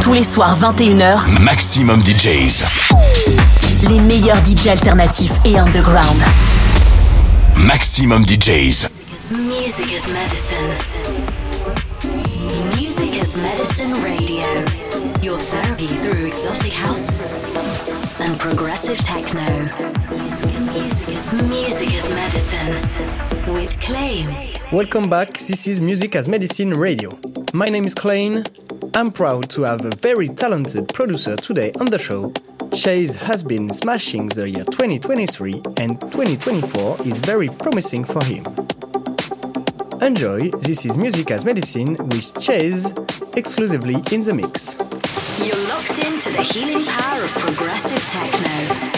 Tous les soirs 21h, Maximum DJs. les meilleurs DJ alternatifs et underground. Maximum DJs. Music is medicine. Music is medicine radio. Your therapy through exotic house and progressive techno. Music is medicine. With Claim. Welcome back. This is Music as Medicine Radio. My name is Klein. I'm proud to have a very talented producer today on the show. Shazze has been smashing the year 2023 and 2024 is very promising for him. Enjoy, this is Music as Medicine with Shazze exclusively in the mix. You're locked into the healing power of progressive techno.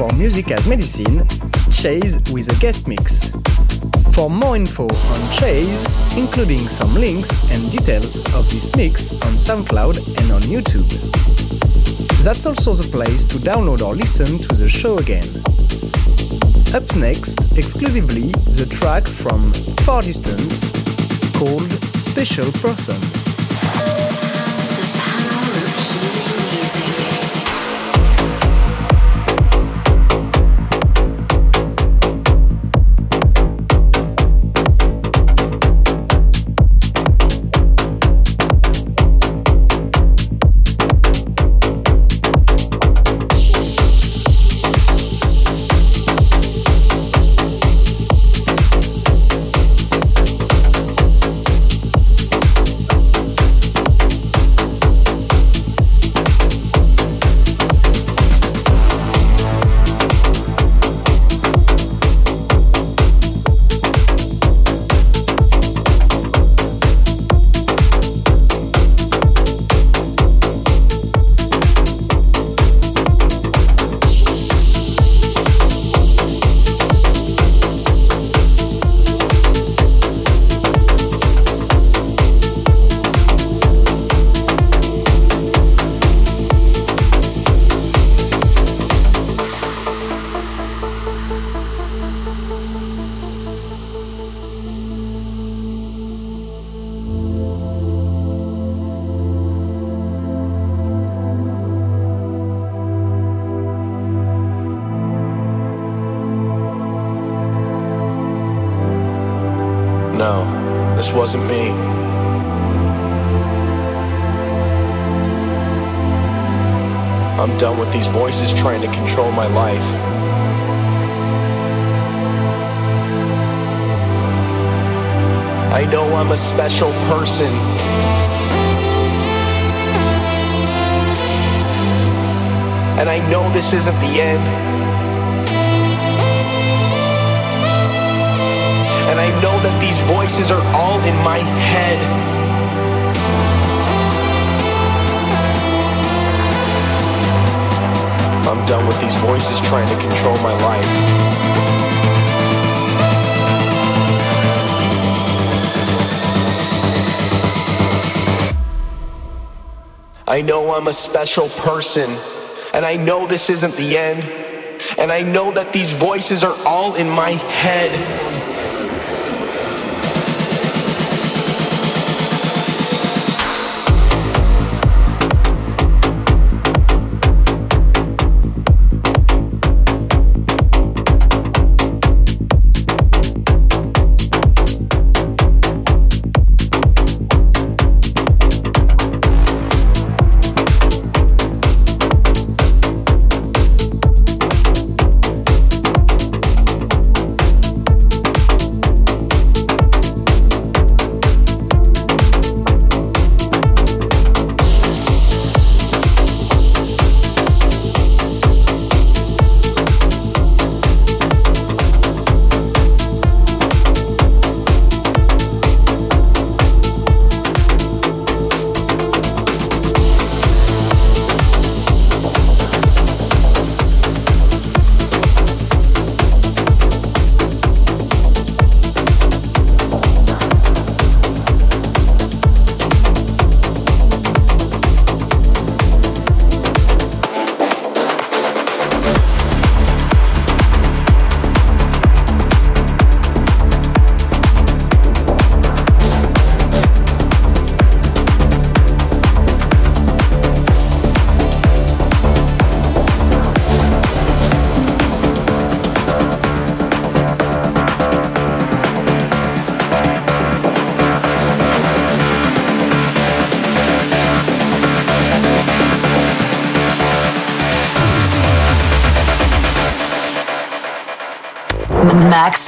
For Music as Medicine, Chase with a guest mix. For more info on Chase, including some links and details of this mix on SoundCloud and on YouTube. That's also the place to download or listen to the show again. Up next, exclusively the track from Far Distance called Special Person. Done with these voices trying to control my life. I know I'm a special person. And I know this isn't the end. And I know that these voices are all in my head. Done with these voices trying to control my life. I know I'm a special person, and I know this isn't the end, and I know that these voices are all in my head.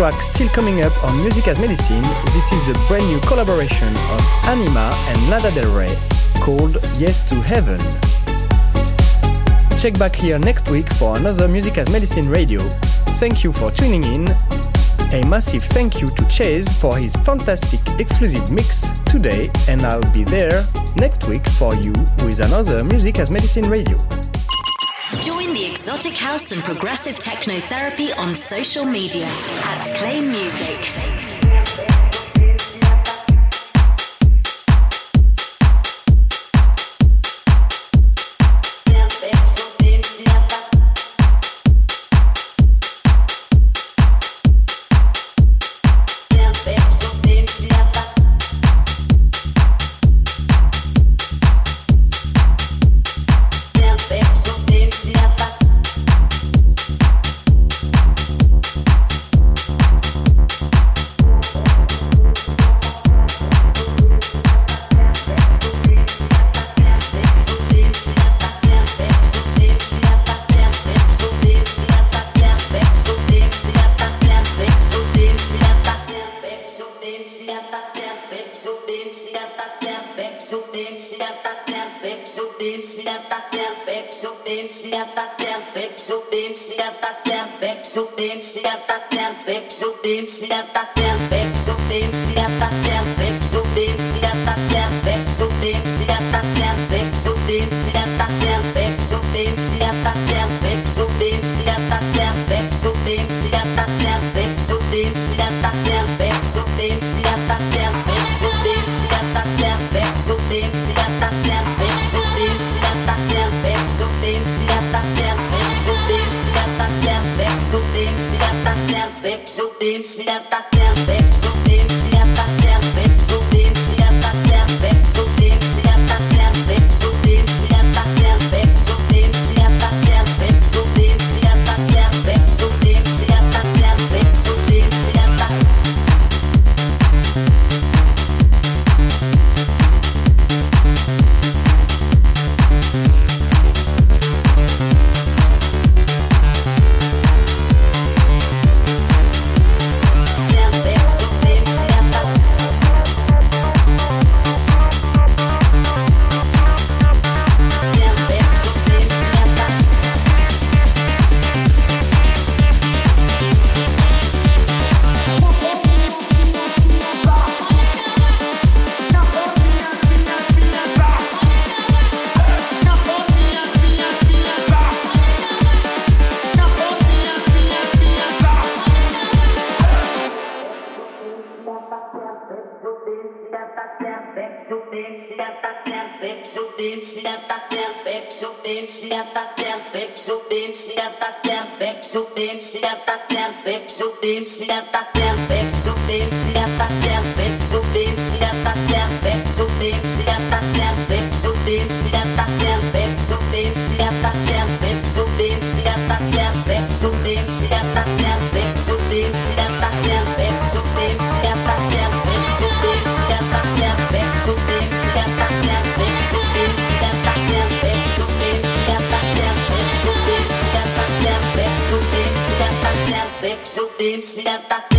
Coming up on Music as Medicine, this is a brand new collaboration of Anyma and Lana Del Rey called Yes to Heaven. Check back here next week for another Music as Medicine radio. Thank you for tuning in. A massive thank you to Chase for his fantastic exclusive mix today, and I'll be there next week for you with another Music as Medicine radio. Join the exotic house and progressive techno therapy on social media at Claim Music. seu se atar.